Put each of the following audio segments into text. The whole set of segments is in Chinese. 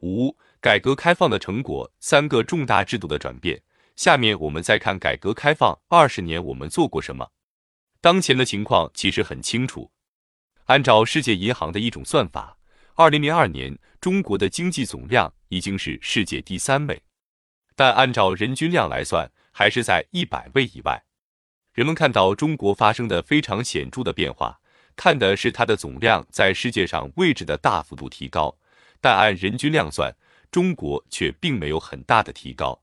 五、改革开放的成果，三个重大制度的转变。下面我们再看改革开放二十年我们做过什么。当前的情况其实很清楚，按照世界银行的一种算法，二零零二年中国的经济总量已经是世界第三位，但按照人均量来算，还是在一百位以外。人们看到中国发生的非常显著的变化，看的是它的总量在世界上位置的大幅度提高，但按人均量算，中国却并没有很大的提高。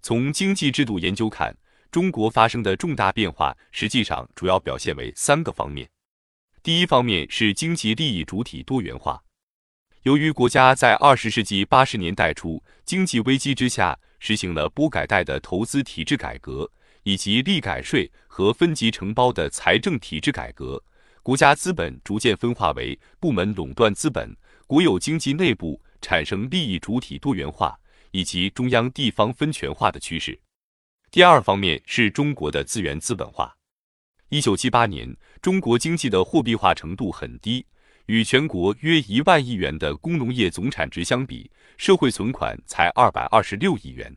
从经济制度研究看，中国发生的重大变化实际上主要表现为三个方面。第一方面是经济利益主体多元化。由于国家在二十世纪八十年代初经济危机之下实行了拨改贷的投资体制改革，以及利改税和分级承包的财政体制改革，国家资本逐渐分化为部门垄断资本、国有经济内部产生利益主体多元化。以及中央地方分权化的趋势。第二方面是中国的资源资本化。一九七八年，中国经济的货币化程度很低，与全国约一万亿元的工农业总产值相比，社会存款才二百二十六亿元。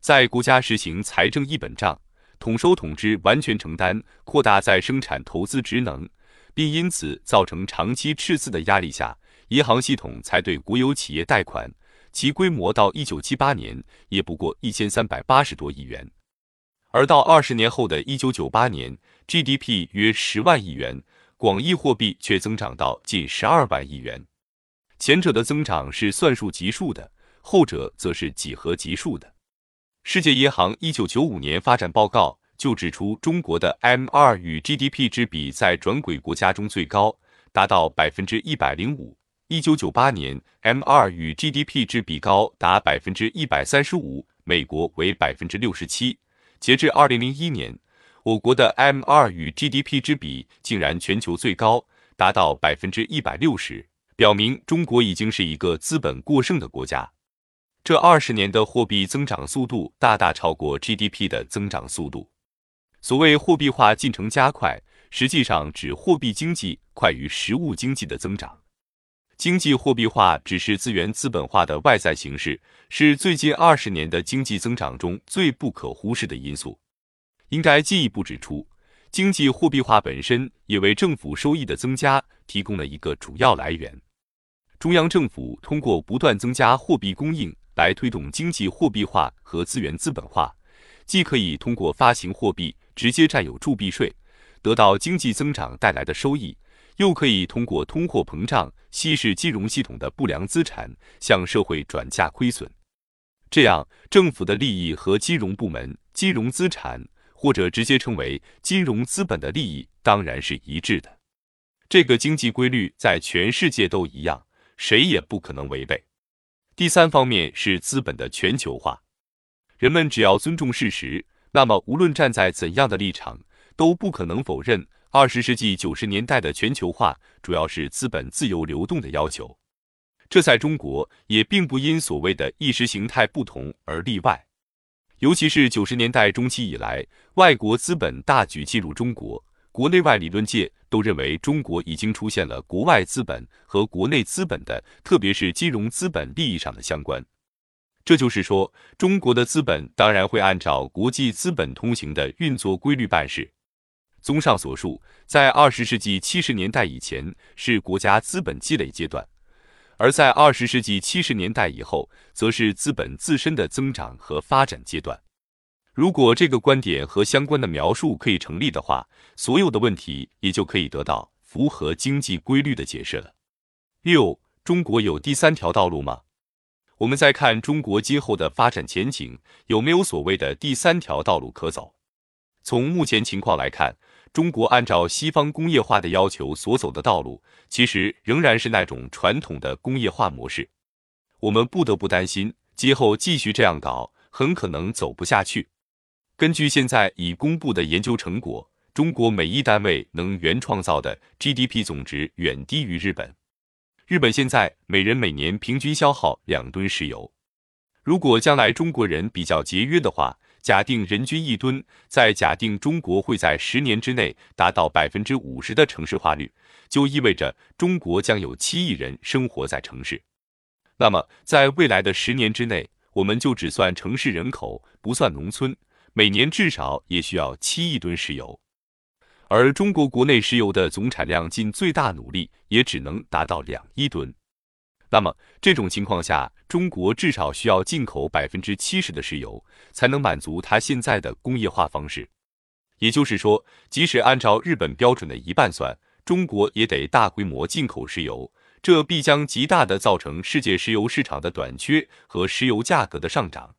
在国家实行财政一本账、统收统支、完全承担、扩大再生产投资职能，并因此造成长期赤字的压力下，银行系统才对国有企业贷款。其规模到一九七八年也不过一千三百八十多亿元，而到二十年后的一九九八年，GDP 约十万亿元，广义货币却增长到近十二万亿元。前者的增长是算术级数的，后者则是几何级数的。世界银行一九九五年发展报告就指出，中国的 M 二与 GDP 之比在转轨国家中最高，达到百分之一百零五。一九九八年，M 二与 GDP 之比高达百分之一百三十五，美国为百分之六十七。截至二零零一年，我国的 M 二与 GDP 之比竟然全球最高，达到百分之一百六十，表明中国已经是一个资本过剩的国家。这二十年的货币增长速度大大超过 GDP 的增长速度。所谓货币化进程加快，实际上指货币经济快于实物经济的增长。经济货币化只是资源资本化的外在形式，是最近二十年的经济增长中最不可忽视的因素。应该进一步指出，经济货币化本身也为政府收益的增加提供了一个主要来源。中央政府通过不断增加货币供应来推动经济货币化和资源资本化，既可以通过发行货币直接占有铸币税，得到经济增长带来的收益。又可以通过通货膨胀稀释金融系统的不良资产，向社会转嫁亏损，这样政府的利益和金融部门、金融资产或者直接称为金融资本的利益当然是一致的。这个经济规律在全世界都一样，谁也不可能违背。第三方面是资本的全球化，人们只要尊重事实，那么无论站在怎样的立场，都不可能否认。二十世纪九十年代的全球化主要是资本自由流动的要求，这在中国也并不因所谓的意识形态不同而例外。尤其是九十年代中期以来，外国资本大举进入中国，国内外理论界都认为中国已经出现了国外资本和国内资本的，特别是金融资本利益上的相关。这就是说，中国的资本当然会按照国际资本通行的运作规律办事。综上所述，在二十世纪七十年代以前是国家资本积累阶段，而在二十世纪七十年代以后，则是资本自身的增长和发展阶段。如果这个观点和相关的描述可以成立的话，所有的问题也就可以得到符合经济规律的解释了。六，中国有第三条道路吗？我们再看中国今后的发展前景，有没有所谓的第三条道路可走？从目前情况来看。中国按照西方工业化的要求所走的道路，其实仍然是那种传统的工业化模式。我们不得不担心，今后继续这样搞，很可能走不下去。根据现在已公布的研究成果，中国每一单位能源创造的 GDP 总值远低于日本。日本现在每人每年平均消耗两吨石油。如果将来中国人比较节约的话，假定人均一吨，在假定中国会在十年之内达到百分之五十的城市化率，就意味着中国将有七亿人生活在城市。那么，在未来的十年之内，我们就只算城市人口，不算农村，每年至少也需要七亿吨石油。而中国国内石油的总产量，尽最大努力也只能达到两亿吨。那么，这种情况下，中国至少需要进口百分之七十的石油，才能满足它现在的工业化方式。也就是说，即使按照日本标准的一半算，中国也得大规模进口石油，这必将极大的造成世界石油市场的短缺和石油价格的上涨。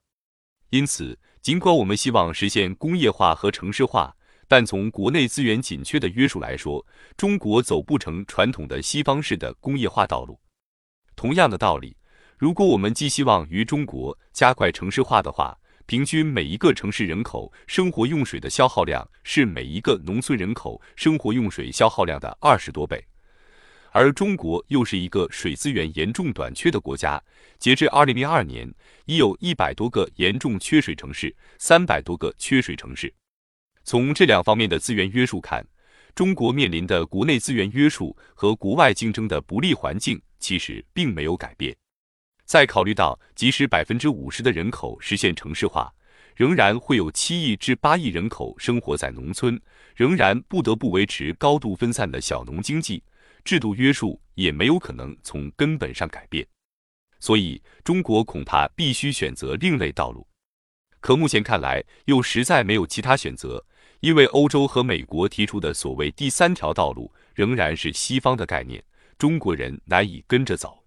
因此，尽管我们希望实现工业化和城市化，但从国内资源紧缺的约束来说，中国走不成传统的西方式的工业化道路。同样的道理，如果我们寄希望于中国加快城市化的话，平均每一个城市人口生活用水的消耗量是每一个农村人口生活用水消耗量的二十多倍。而中国又是一个水资源严重短缺的国家，截至二零零二年，已有一百多个严重缺水城市，三百多个缺水城市。从这两方面的资源约束看，中国面临的国内资源约束和国外竞争的不利环境。其实并没有改变。再考虑到，即使百分之五十的人口实现城市化，仍然会有七亿至八亿人口生活在农村，仍然不得不维持高度分散的小农经济，制度约束也没有可能从根本上改变。所以，中国恐怕必须选择另类道路。可目前看来，又实在没有其他选择，因为欧洲和美国提出的所谓第三条道路，仍然是西方的概念。中国人难以跟着走。